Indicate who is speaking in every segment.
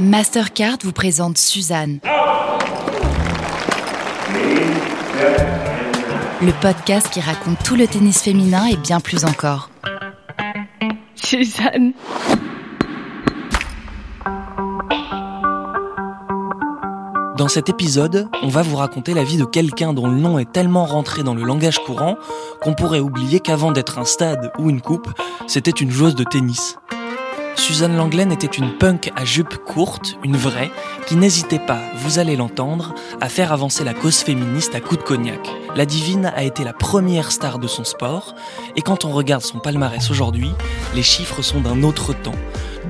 Speaker 1: Mastercard vous présente Suzanne. Le podcast qui raconte tout le tennis féminin et bien plus encore.
Speaker 2: Suzanne.
Speaker 3: Dans cet épisode, on va vous raconter la vie de quelqu'un dont le nom est tellement rentré dans le langage courant qu'on pourrait oublier qu'avant d'être un stade ou une coupe, c'était une joueuse de tennis. Suzanne Langlaine était une punk à jupe courte, une vraie, qui n'hésitait pas, vous allez l'entendre, à faire avancer la cause féministe à coups de cognac. La divine a été la première star de son sport, et quand on regarde son palmarès aujourd'hui, les chiffres sont d'un autre temps.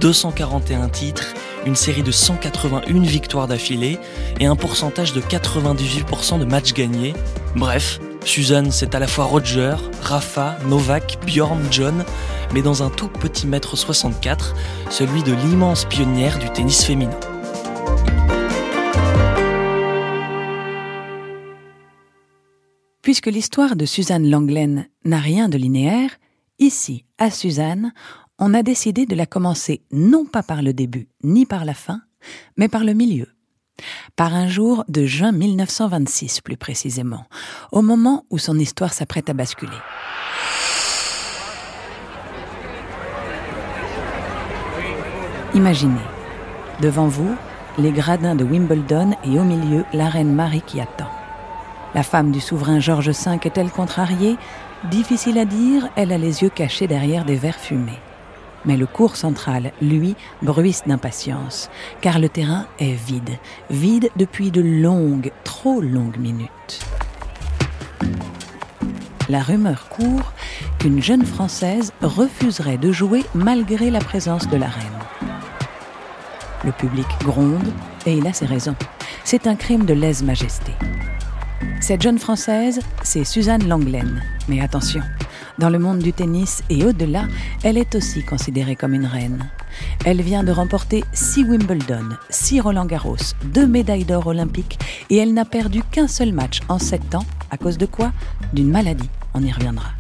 Speaker 3: 241 titres, une série de 181 victoires d'affilée et un pourcentage de 98% de matchs gagnés. Bref, Suzanne, c'est à la fois Roger, Rafa, Novak, Bjorn, John, mais dans un tout petit mètre 64, celui de l'immense pionnière du tennis féminin.
Speaker 4: Puisque l'histoire de Suzanne Langlaine n'a rien de linéaire, ici, à Suzanne, on a décidé de la commencer non pas par le début ni par la fin, mais par le milieu. Par un jour de juin 1926 plus précisément, au moment où son histoire s'apprête à basculer. Imaginez, devant vous, les gradins de Wimbledon et au milieu, la reine Marie qui attend. La femme du souverain George V est-elle contrariée? Difficile à dire, elle a les yeux cachés derrière des verres fumés. Mais le cours central, lui, bruisse d'impatience, car le terrain est vide, vide depuis de longues, trop longues minutes. La rumeur court qu'une jeune Française refuserait de jouer malgré la présence de la reine. Le public gronde, et il a ses raisons. C'est un crime de lèse-majesté. Cette jeune Française, c'est Suzanne Langlaine. Mais attention, dans le monde du tennis et au-delà, elle est aussi considérée comme une reine. Elle vient de remporter six Wimbledon, six Roland Garros, deux médailles d'or olympiques et elle n'a perdu qu'un seul match en sept ans. À cause de quoi? D'une maladie. On y reviendra.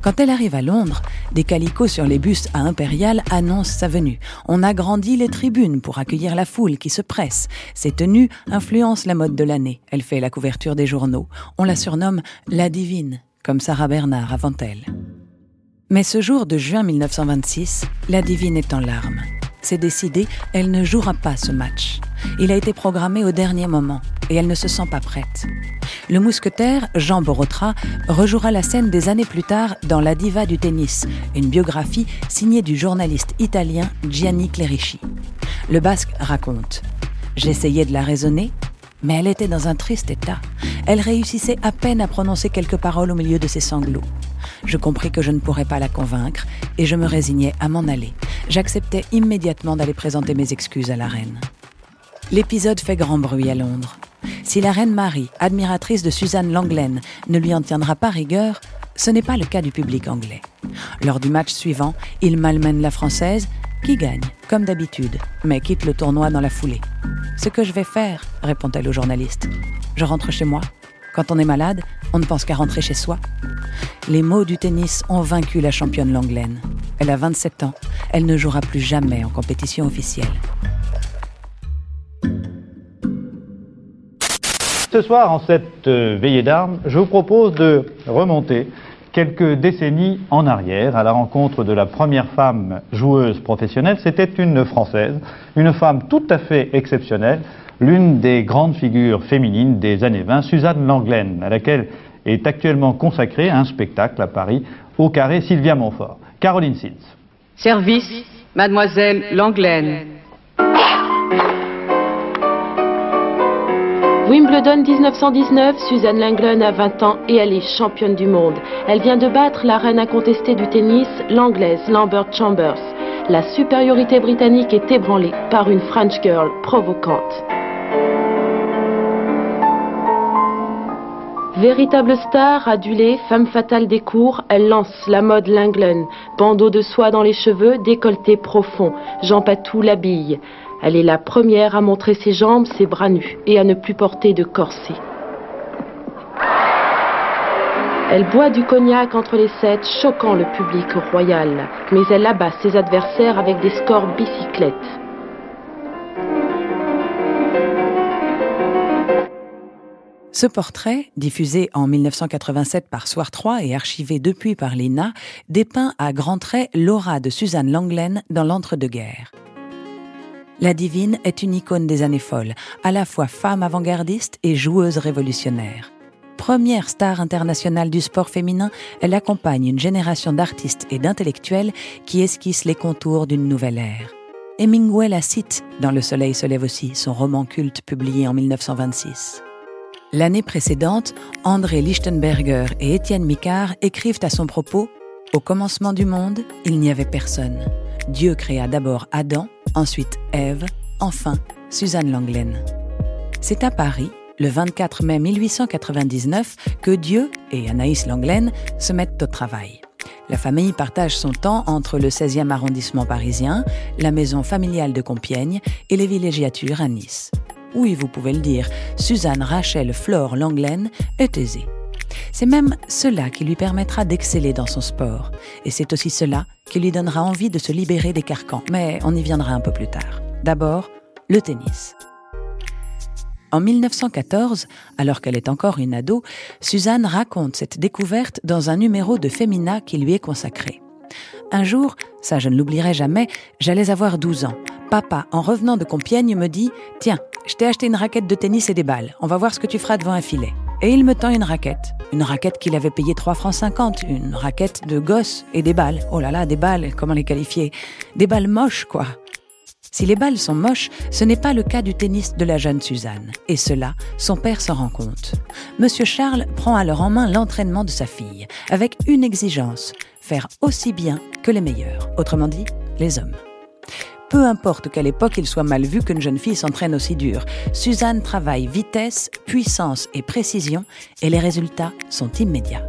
Speaker 4: Quand elle arrive à Londres, des calicots sur les bus à Impérial annoncent sa venue. On agrandit les tribunes pour accueillir la foule qui se presse. Ses tenues influencent la mode de l'année. Elle fait la couverture des journaux. On la surnomme la divine, comme Sarah Bernard avant elle. Mais ce jour de juin 1926, la divine est en larmes. C'est décidé, elle ne jouera pas ce match. Il a été programmé au dernier moment et elle ne se sent pas prête. Le mousquetaire, Jean Borotra, rejouera la scène des années plus tard dans La Diva du tennis, une biographie signée du journaliste italien Gianni Clerici. Le basque raconte J'essayais de la raisonner, mais elle était dans un triste état. Elle réussissait à peine à prononcer quelques paroles au milieu de ses sanglots. Je compris que je ne pourrais pas la convaincre et je me résignais à m'en aller. J'acceptais immédiatement d'aller présenter mes excuses à la reine. L'épisode fait grand bruit à Londres. Si la reine Marie, admiratrice de Suzanne Langlaine, ne lui en tiendra pas rigueur, ce n'est pas le cas du public anglais. Lors du match suivant, il malmène la française, qui gagne, comme d'habitude, mais quitte le tournoi dans la foulée. Ce que je vais faire, répond-elle au journaliste. Je rentre chez moi. Quand on est malade, on ne pense qu'à rentrer chez soi. Les mots du tennis ont vaincu la championne Langlaine. Elle a 27 ans. Elle ne jouera plus jamais en compétition officielle.
Speaker 5: Ce soir, en cette euh, veillée d'armes, je vous propose de remonter quelques décennies en arrière à la rencontre de la première femme joueuse professionnelle. C'était une Française, une femme tout à fait exceptionnelle, l'une des grandes figures féminines des années 20, Suzanne Langlaine, à laquelle est actuellement consacré un spectacle à Paris, au carré Sylvia Montfort. Caroline Sils.
Speaker 6: Service, mademoiselle Langlaine.
Speaker 2: Wimbledon 1919, Suzanne Langlaine a 20 ans et elle est championne du monde. Elle vient de battre la reine incontestée du tennis, l'anglaise Lambert Chambers. La supériorité britannique est ébranlée par une French girl provocante. Véritable star, adulée, femme fatale des cours, elle lance la mode Langlaine. Bandeau de soie dans les cheveux, décolleté profond. Jean Patou l'habille. Elle est la première à montrer ses jambes, ses bras nus et à ne plus porter de corset. Elle boit du cognac entre les sept, choquant le public royal, mais elle abat ses adversaires avec des scores bicyclettes.
Speaker 4: Ce portrait, diffusé en 1987 par Soir 3 et archivé depuis par l'INA, dépeint à grands traits l'aura de Suzanne Langlaine dans l'entre-deux-guerres. La divine est une icône des années folles, à la fois femme avant-gardiste et joueuse révolutionnaire. Première star internationale du sport féminin, elle accompagne une génération d'artistes et d'intellectuels qui esquissent les contours d'une nouvelle ère. Hemingway la cite dans Le Soleil se lève aussi, son roman culte publié en 1926. L'année précédente, André Lichtenberger et Étienne Micard écrivent à son propos Au commencement du monde, il n'y avait personne. Dieu créa d'abord Adam, ensuite Ève, enfin Suzanne Langlaine. C'est à Paris, le 24 mai 1899, que Dieu et Anaïs Langlaine se mettent au travail. La famille partage son temps entre le 16e arrondissement parisien, la maison familiale de Compiègne et les villégiatures à Nice. Oui, vous pouvez le dire, Suzanne Rachel Flore Langlaine est aisée. C'est même cela qui lui permettra d'exceller dans son sport. Et c'est aussi cela qui lui donnera envie de se libérer des carcans. Mais on y viendra un peu plus tard. D'abord, le tennis. En 1914, alors qu'elle est encore une ado, Suzanne raconte cette découverte dans un numéro de Femina qui lui est consacré. Un jour, ça je ne l'oublierai jamais, j'allais avoir 12 ans. Papa, en revenant de Compiègne, me dit Tiens, je t'ai acheté une raquette de tennis et des balles. On va voir ce que tu feras devant un filet. Et il me tend une raquette. Une raquette qu'il avait payée 3 francs 50. Une raquette de gosse et des balles. Oh là là, des balles, comment les qualifier? Des balles moches, quoi. Si les balles sont moches, ce n'est pas le cas du tennis de la jeune Suzanne. Et cela, son père s'en rend compte. Monsieur Charles prend alors en main l'entraînement de sa fille, avec une exigence, faire aussi bien que les meilleurs, autrement dit, les hommes. Peu importe qu'à l'époque il soit mal vu qu'une jeune fille s'entraîne aussi dur, Suzanne travaille vitesse, puissance et précision et les résultats sont immédiats.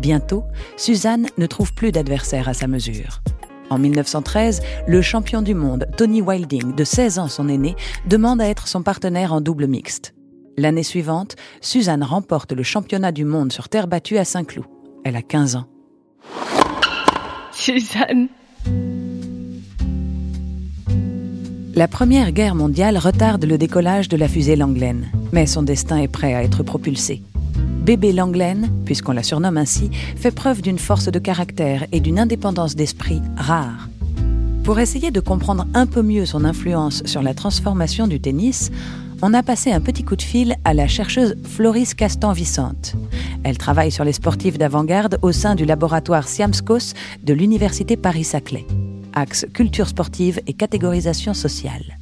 Speaker 4: Bientôt, Suzanne ne trouve plus d'adversaire à sa mesure. En 1913, le champion du monde, Tony Wilding, de 16 ans son aîné, demande à être son partenaire en double mixte. L'année suivante, Suzanne remporte le championnat du monde sur terre battue à Saint-Cloud. Elle a 15 ans.
Speaker 7: Suzanne,
Speaker 4: La Première Guerre mondiale retarde le décollage de la fusée Langlaine, mais son destin est prêt à être propulsé. Bébé Langlaine, puisqu'on la surnomme ainsi, fait preuve d'une force de caractère et d'une indépendance d'esprit rare. Pour essayer de comprendre un peu mieux son influence sur la transformation du tennis, on a passé un petit coup de fil à la chercheuse Floris Castan-Vicente. Elle travaille sur les sportifs d'avant-garde au sein du laboratoire Siamskos de l'Université Paris-Saclay axe culture sportive et catégorisation sociale.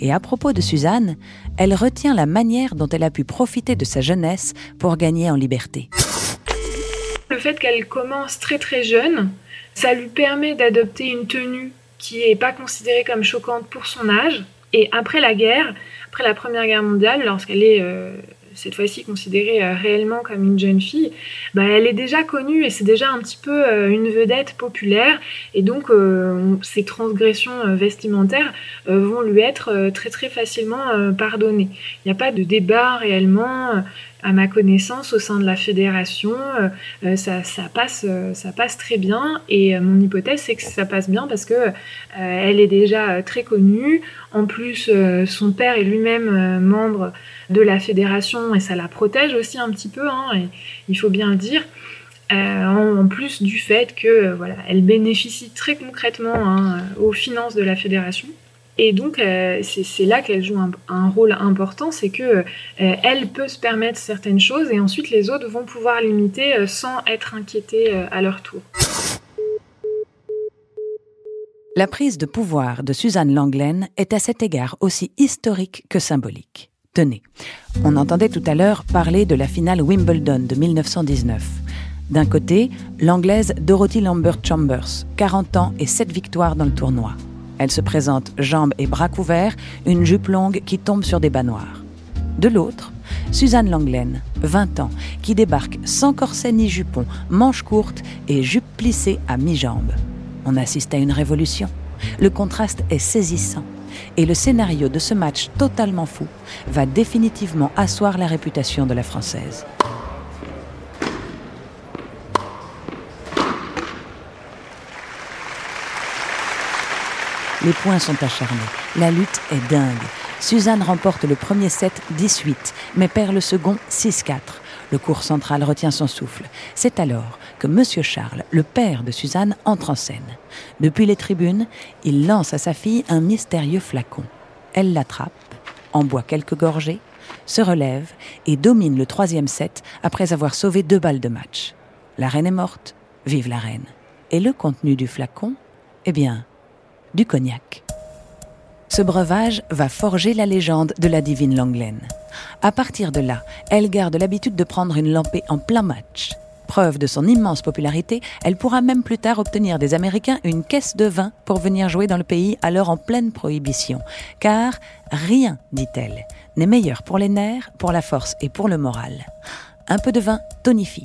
Speaker 4: Et à propos de Suzanne, elle retient la manière dont elle a pu profiter de sa jeunesse pour gagner en liberté.
Speaker 7: le fait qu'elle commence très très jeune, ça lui permet d'adopter une tenue qui n'est pas considérée comme choquante pour son âge. Et après la guerre, après la Première Guerre mondiale, lorsqu'elle est euh, cette fois-ci considérée euh, réellement comme une jeune fille, bah, elle est déjà connue et c'est déjà un petit peu euh, une vedette populaire et donc euh, ces transgressions vestimentaires vont lui être très très facilement pardonnées. Il n'y a pas de débat réellement à ma connaissance, au sein de la fédération, ça, passe, ça passe très bien. Et mon hypothèse, c'est que ça passe bien parce que elle est déjà très connue. En plus, son père est lui-même membre de la fédération et ça la protège aussi un petit peu, hein, et il faut bien le dire. Euh, en, plus du fait que euh, voilà, elle bénéficie très concrètement hein, aux finances de la fédération. Et donc, euh, c'est là qu'elle joue un, rôle important, c'est que elle peut se permettre certaines choses et ensuite les autres vont pouvoir l'imiter sans être inquiétés à leur tour.
Speaker 4: La prise de pouvoir de Suzanne Langlaine est à cet égard aussi historique que symbolique. Tenez, on entendait tout à l'heure parler de la finale Wimbledon de 1919. D'un côté, l'anglaise Dorothy Lambert Chambers, 40 ans et 7 victoires dans le tournoi. Elle se présente jambes et bras couverts, une jupe longue qui tombe sur des bas noirs. De l'autre, Suzanne Langlaine, 20 ans, qui débarque sans corset ni jupon, manches courtes et jupe plissée à mi-jambe. On assiste à une révolution. Le contraste est saisissant et le scénario de ce match totalement fou va définitivement asseoir la réputation de la Française. Les points sont acharnés, la lutte est dingue. Suzanne remporte le premier set 18, mais perd le second 6-4. Le cours central retient son souffle. C'est alors que Monsieur Charles, le père de Suzanne, entre en scène. Depuis les tribunes, il lance à sa fille un mystérieux flacon. Elle l'attrape, en boit quelques gorgées, se relève et domine le troisième set après avoir sauvé deux balles de match. La reine est morte, vive la reine. Et le contenu du flacon? Eh bien, du cognac. Ce breuvage va forger la légende de la divine Langlaine. À partir de là, elle garde l'habitude de prendre une lampée en plein match. Preuve de son immense popularité, elle pourra même plus tard obtenir des Américains une caisse de vin pour venir jouer dans le pays alors en pleine prohibition. Car rien, dit-elle, n'est meilleur pour les nerfs, pour la force et pour le moral. Un peu de vin tonifie.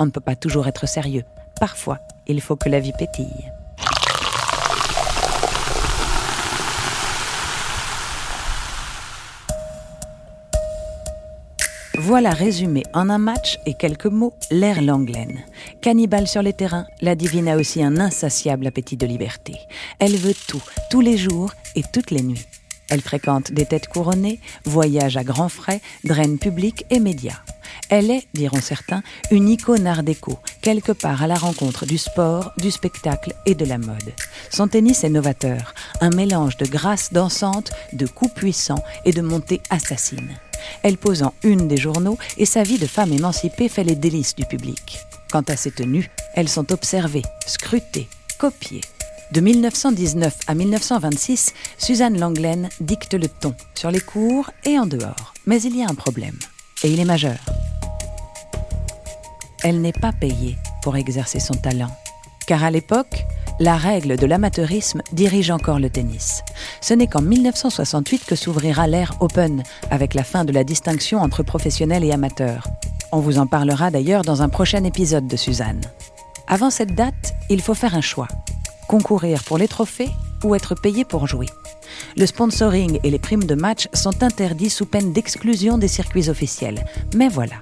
Speaker 4: On ne peut pas toujours être sérieux. Parfois, il faut que la vie pétille. Voilà résumé en un match et quelques mots l'air Langlaine. Cannibale sur les terrains, la divine a aussi un insatiable appétit de liberté. Elle veut tout, tous les jours et toutes les nuits. Elle fréquente des têtes couronnées, voyage à grands frais, draine publics et médias. Elle est, diront certains, une icône art déco, quelque part à la rencontre du sport, du spectacle et de la mode. Son tennis est novateur, un mélange de grâce dansante, de coups puissants et de montées assassines. Elle pose en une des journaux et sa vie de femme émancipée fait les délices du public. Quant à ses tenues, elles sont observées, scrutées, copiées. De 1919 à 1926, Suzanne Langlaine dicte le ton, sur les cours et en dehors. Mais il y a un problème, et il est majeur. Elle n'est pas payée pour exercer son talent, car à l'époque, la règle de l'amateurisme dirige encore le tennis. Ce n'est qu'en 1968 que s'ouvrira l'ère Open, avec la fin de la distinction entre professionnels et amateurs. On vous en parlera d'ailleurs dans un prochain épisode de Suzanne. Avant cette date, il faut faire un choix. Concourir pour les trophées ou être payé pour jouer. Le sponsoring et les primes de match sont interdits sous peine d'exclusion des circuits officiels. Mais voilà,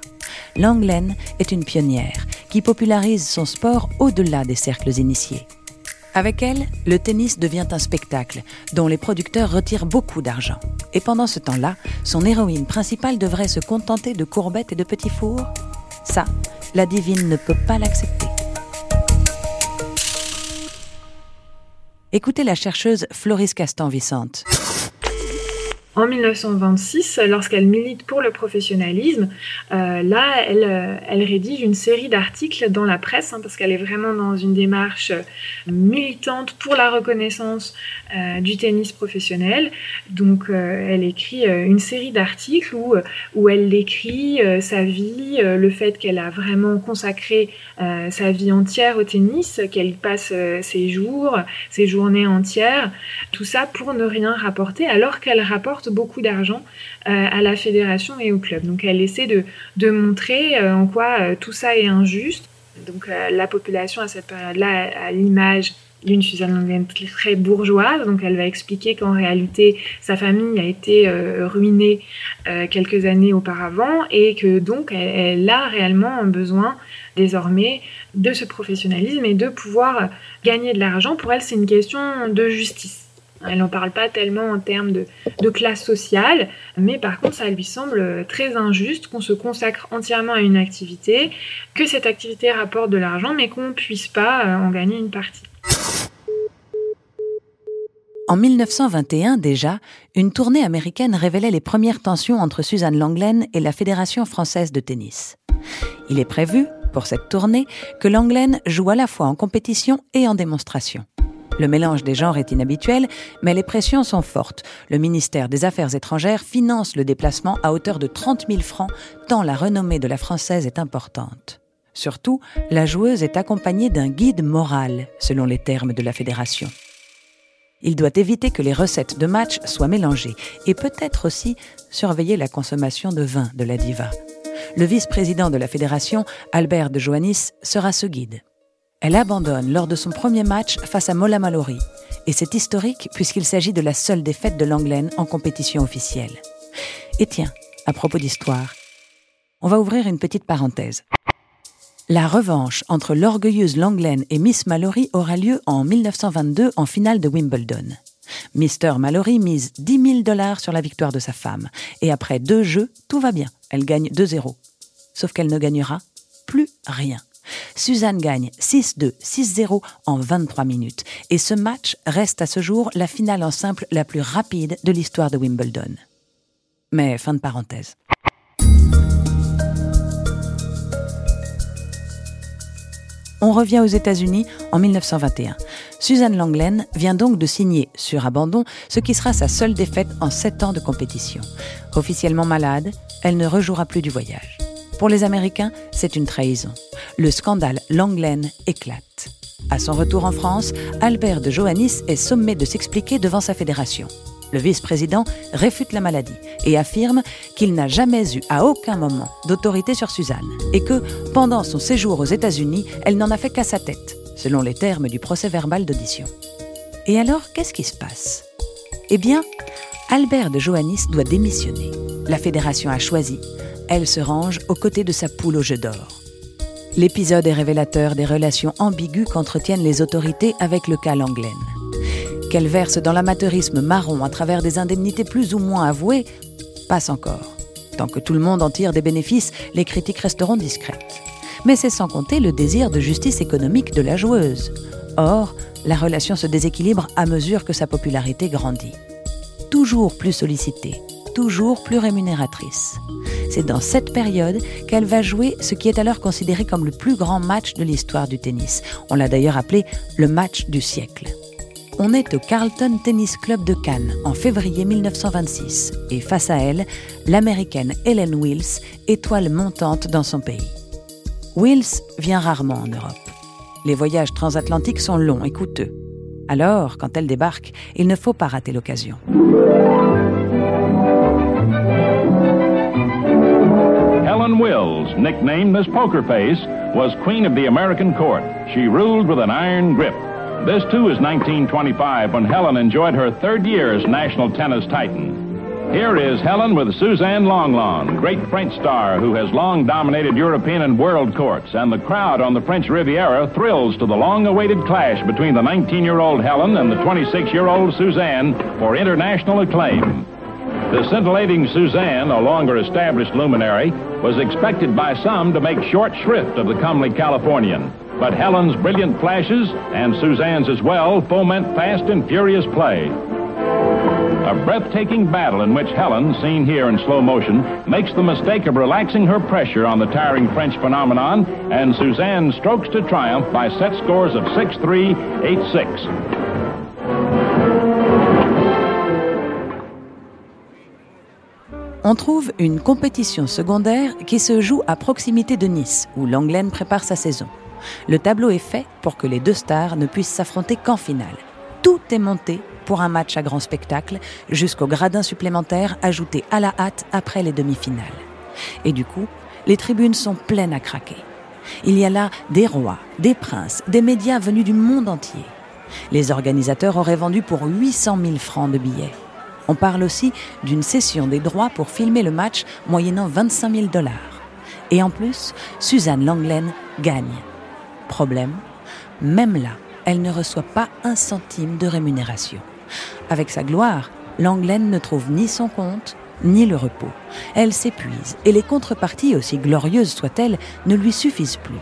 Speaker 4: Langlaine est une pionnière qui popularise son sport au-delà des cercles initiés. Avec elle, le tennis devient un spectacle dont les producteurs retirent beaucoup d'argent. Et pendant ce temps-là, son héroïne principale devrait se contenter de courbettes et de petits fours Ça, la divine ne peut pas l'accepter. Écoutez la chercheuse Floris Castan-Vicente.
Speaker 7: En 1926, lorsqu'elle milite pour le professionnalisme, euh, là, elle, euh, elle, rédige une série d'articles dans la presse, hein, parce qu'elle est vraiment dans une démarche militante pour la reconnaissance euh, du tennis professionnel. Donc, elle écrit une série d'articles où, où elle décrit sa vie, le fait qu'elle a vraiment consacré sa vie entière au tennis, qu'elle passe ses jours, ses journées entières, tout ça pour ne rien rapporter, alors qu'elle rapporte beaucoup d'argent euh, à la fédération et au club. Donc elle essaie de, montrer euh, en quoi euh, tout ça est injuste. Donc la population à cette période-là a l'image d'une Suzanne Langlaine très bourgeoise, donc elle va expliquer qu'en réalité sa famille a été ruinée quelques années auparavant et que donc elle, a réellement besoin désormais de ce professionnalisme et de pouvoir gagner de l'argent. Pour elle, c'est une question de justice. Elle n'en parle pas tellement en termes de, classe sociale, mais par contre, ça lui semble très injuste qu'on se consacre entièrement à une activité, que cette activité rapporte de l'argent, mais qu'on ne puisse pas euh, en gagner une partie.
Speaker 4: En 1921 déjà, une tournée américaine révélait les premières tensions entre Suzanne Langlaine et la Fédération française de tennis. Il est prévu, pour cette tournée, que Langlaine joue à la fois en compétition et en démonstration. Le mélange des genres est inhabituel, mais les pressions sont fortes. Le ministère des Affaires étrangères finance le déplacement à hauteur de 30 000 francs, tant la renommée de la Française est importante. Surtout, la joueuse est accompagnée d'un guide moral, selon les termes de la fédération. Il doit éviter que les recettes de match soient mélangées et peut-être aussi surveiller la consommation de vin de la diva. Le vice-président de la fédération, Albert de Joannis, sera ce guide. Elle abandonne lors de son premier match face à Mola Mallory. Et c'est historique puisqu'il s'agit de la seule défaite de Langlaine en compétition officielle. Et tiens, à propos d'histoire, on va ouvrir une petite parenthèse. La revanche entre l'orgueilleuse Langlaine et Miss Mallory aura lieu en 1922 en finale de Wimbledon. Mister Mallory mise 10 000 dollars sur la victoire de sa femme. Et après deux jeux, tout va bien. Elle gagne 2-0. Sauf qu'elle ne gagnera plus rien. Suzanne gagne 6-2, 6-0 en 23 minutes. Et ce match reste à ce jour la finale en simple la plus rapide de l'histoire de Wimbledon. Mais fin de parenthèse. On revient aux États-Unis en 1921. Suzanne Langlen vient donc de signer sur abandon ce qui sera sa seule défaite en sept ans de compétition. Officiellement malade, elle ne rejouera plus du voyage. Pour les Américains, c'est une trahison. Le scandale Langlen éclate. À son retour en France, Albert de Johannis est sommé de s'expliquer devant sa fédération. Le vice-président réfute la maladie et affirme qu'il n'a jamais eu à aucun moment d'autorité sur Suzanne et que, pendant son séjour aux États-Unis, elle n'en a fait qu'à sa tête, selon les termes du procès verbal d'audition. Et alors, qu'est-ce qui se passe? Eh bien, Albert de Johannis doit démissionner. La fédération a choisi elle se range aux côtés de sa poule au jeu d'or. L'épisode est révélateur des relations ambiguës qu'entretiennent les autorités avec le cas Langlen. Qu'elle verse dans l'amateurisme marron à travers des indemnités plus ou moins avouées, passe encore. Tant que tout le monde en tire des bénéfices, les critiques resteront discrètes. Mais c'est sans compter le désir de justice économique de la joueuse. Or, la relation se déséquilibre à mesure que sa popularité grandit. Toujours plus sollicitée, toujours plus rémunératrice. C'est dans cette période qu'elle va jouer ce qui est alors considéré comme le plus grand match de l'histoire du tennis. On l'a d'ailleurs appelé le match du siècle. On est au Carlton Tennis Club de Cannes en février 1926 et face à elle, l'américaine Helen Wills, étoile montante dans son pays. Wills vient rarement en Europe. Les voyages transatlantiques sont longs et coûteux. Alors, quand elle débarque, il ne faut pas rater l'occasion.
Speaker 8: Nicknamed Miss Poker Face, was queen of the American court. She ruled with an iron grip. This, too, is 1925 when Helen enjoyed her third year as national tennis titan. Here is Helen with Suzanne Longlon, great French star who has long dominated European and world courts, and the crowd on the French Riviera thrills to the long-awaited clash between the 19-year-old Helen and the 26-year-old Suzanne for international acclaim. The scintillating Suzanne, a longer established luminary, was expected by some to make short shrift of the comely Californian. But Helen's brilliant flashes, and Suzanne's as well, foment fast and furious play. A breathtaking battle in which Helen, seen here in slow motion, makes the mistake of relaxing her pressure on the tiring French phenomenon, and Suzanne strokes to triumph by set scores of 6-3, 8-6.
Speaker 4: On trouve une compétition secondaire qui se joue à proximité de Nice, où Langlaine prépare sa saison. Le tableau est fait pour que les deux stars ne puissent s'affronter qu'en finale. Tout est monté pour un match à grand spectacle, jusqu'au gradin supplémentaire ajouté à la hâte après les demi-finales. Et du coup, les tribunes sont pleines à craquer. Il y a là des rois, des princes, des médias venus du monde entier. Les organisateurs auraient vendu pour 800 000 francs de billets. On parle aussi d'une cession des droits pour filmer le match moyennant 25 000 dollars. Et en plus, Suzanne Langlen gagne. Problème, même là, elle ne reçoit pas un centime de rémunération. Avec sa gloire, Langlen ne trouve ni son compte, ni le repos. Elle s'épuise et les contreparties, aussi glorieuses soient-elles, ne lui suffisent plus.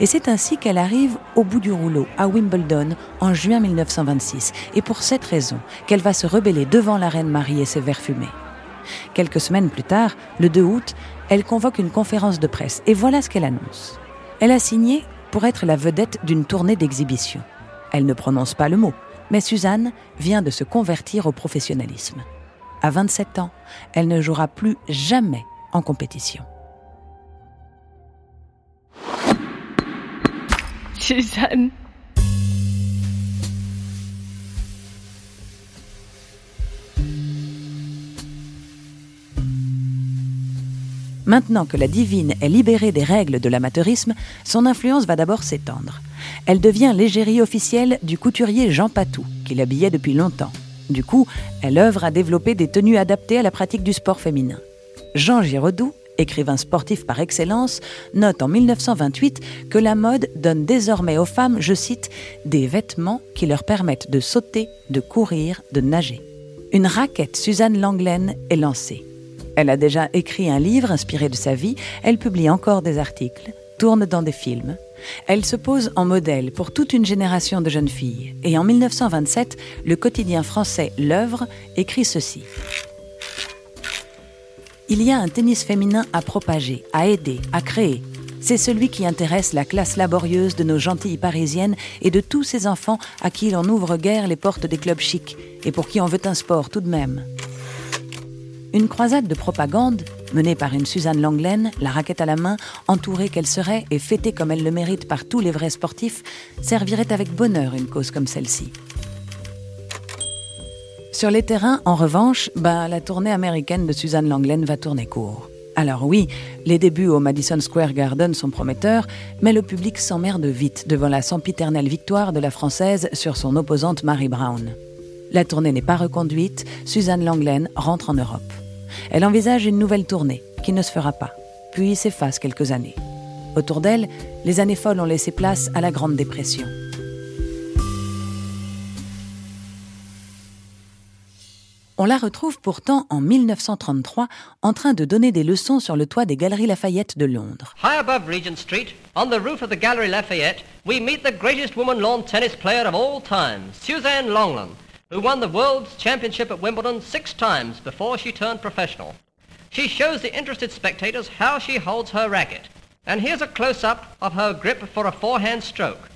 Speaker 4: Et c'est ainsi qu'elle arrive au bout du rouleau, à Wimbledon, en juin 1926. Et pour cette raison qu'elle va se rebeller devant la reine Marie et ses verres fumés. Quelques semaines plus tard, le 2 août, elle convoque une conférence de presse. Et voilà ce qu'elle annonce. Elle a signé pour être la vedette d'une tournée d'exhibition. Elle ne prononce pas le mot, mais Suzanne vient de se convertir au professionnalisme. À 27 ans, elle ne jouera plus jamais en compétition.
Speaker 9: Suzanne.
Speaker 4: Maintenant que la divine est libérée des règles de l'amateurisme, son influence va d'abord s'étendre. Elle devient l'égérie officielle du couturier Jean Patou, qui l'habillait depuis longtemps. Du coup, elle œuvre à développer des tenues adaptées à la pratique du sport féminin. Jean Giraudoux écrivain sportif par excellence, note en 1928 que la mode donne désormais aux femmes, je cite, des vêtements qui leur permettent de sauter, de courir, de nager. Une raquette Suzanne Langlaine est lancée. Elle a déjà écrit un livre inspiré de sa vie, elle publie encore des articles, tourne dans des films. Elle se pose en modèle pour toute une génération de jeunes filles. Et en 1927, le quotidien français L'œuvre écrit ceci. Il y a un tennis féminin à propager, à aider, à créer. C'est celui qui intéresse la classe laborieuse de nos gentilles parisiennes et de tous ces enfants à qui l'on ouvre guère les portes des clubs chics et pour qui on veut un sport tout de même. Une croisade de propagande, menée par une Suzanne Langlaine, la raquette à la main, entourée qu'elle serait et fêtée comme elle le mérite par tous les vrais sportifs, servirait avec bonheur une cause comme celle-ci. Sur les terrains, en revanche, ben, la tournée américaine de Suzanne Langlaine va tourner court. Alors oui, les débuts au Madison Square Garden sont prometteurs, mais le public s'emmerde vite devant la sempiternelle victoire de la Française sur son opposante Mary Brown. La tournée n'est pas reconduite, Suzanne Langlaine rentre en Europe. Elle envisage une nouvelle tournée, qui ne se fera pas, puis s'efface quelques années. Autour d'elle, les années folles ont laissé place à la Grande Dépression. On la retrouve pourtant en 1933 en train de donner des leçons sur le toit des Galeries Lafayette de Londres.
Speaker 9: High above Regent Street, on the roof of the Gallery Lafayette, we meet the greatest woman lawn tennis player of all time, Suzanne Longland. who won the World's Championship at Wimbledon six times before she turned professional. She shows the interested spectators how she holds her racket. And here's a close-up of her grip for a forehand stroke.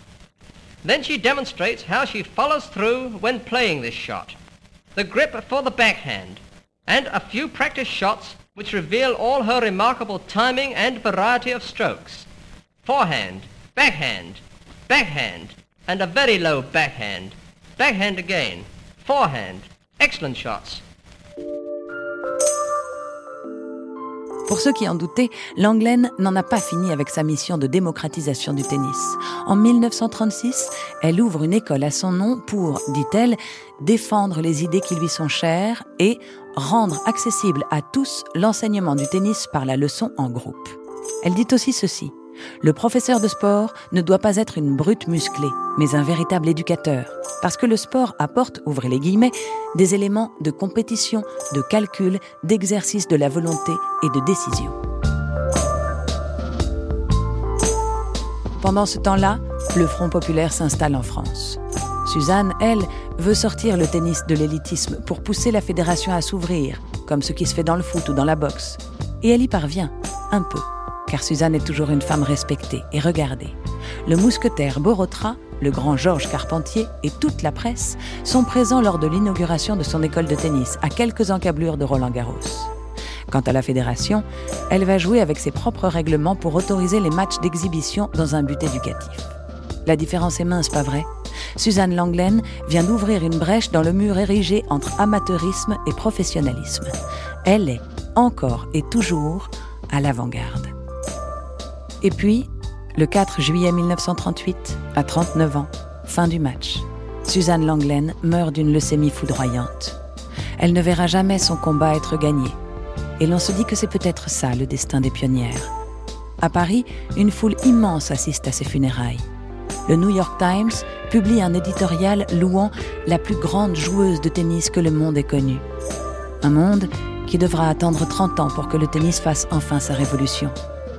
Speaker 9: Then she demonstrates how she follows through when playing this shot. The grip for the backhand. And a few practice shots which reveal all her remarkable timing and variety of strokes. Forehand, backhand, backhand, and a very low backhand. Backhand again. Forehand. Excellent shots.
Speaker 4: Pour ceux qui en doutaient, Langlaine n'en a pas fini avec sa mission de démocratisation du tennis. En 1936, elle ouvre une école à son nom pour, dit-elle, défendre les idées qui lui sont chères et rendre accessible à tous l'enseignement du tennis par la leçon en groupe. Elle dit aussi ceci. Le professeur de sport ne doit pas être une brute musclée, mais un véritable éducateur. Parce que le sport apporte, ouvrez les guillemets, des éléments de compétition, de calcul, d'exercice de la volonté et de décision. Pendant ce temps-là, le Front populaire s'installe en France. Suzanne, elle, veut sortir le tennis de l'élitisme pour pousser la fédération à s'ouvrir, comme ce qui se fait dans le foot ou dans la boxe. Et elle y parvient, un peu car Suzanne est toujours une femme respectée et regardée. Le mousquetaire Borotra, le grand Georges Carpentier et toute la presse sont présents lors de l'inauguration de son école de tennis, à quelques encablures de Roland Garros. Quant à la fédération, elle va jouer avec ses propres règlements pour autoriser les matchs d'exhibition dans un but éducatif. La différence est mince, pas vrai? Suzanne Langlaine vient d'ouvrir une brèche dans le mur érigé entre amateurisme et professionnalisme. Elle est, encore et toujours, à l'avant-garde. Et puis, le 4 juillet 1938, à 39 ans, fin du match, Suzanne Langlaine meurt d'une leucémie foudroyante. Elle ne verra jamais son combat être gagné. Et l'on se dit que c'est peut-être ça le destin des pionnières. À Paris, une foule immense assiste à ses funérailles. Le New York Times publie un éditorial louant la plus grande joueuse de tennis que le monde ait connue. Un monde qui devra attendre 30 ans pour que le tennis fasse enfin sa révolution.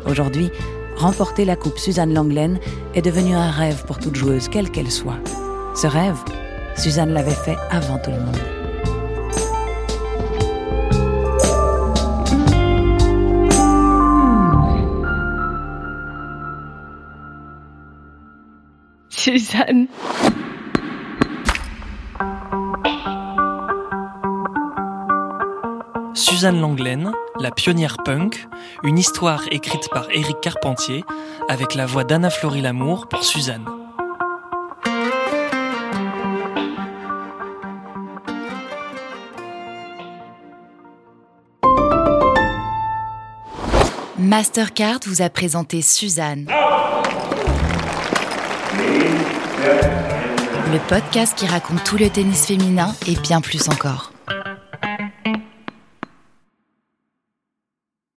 Speaker 4: Aujourd'hui, remporter la Coupe Suzanne Langlaine est devenu un rêve pour toute joueuse, quelle qu'elle soit. Ce rêve, Suzanne l'avait fait avant tout le monde.
Speaker 10: Suzanne.
Speaker 3: Suzanne Langlaine, la pionnière punk, une histoire écrite par Éric Carpentier, avec la voix d'Anna Florie Lamour pour Suzanne.
Speaker 1: Mastercard vous a présenté Suzanne. Le podcast qui raconte tout le tennis féminin et bien plus encore.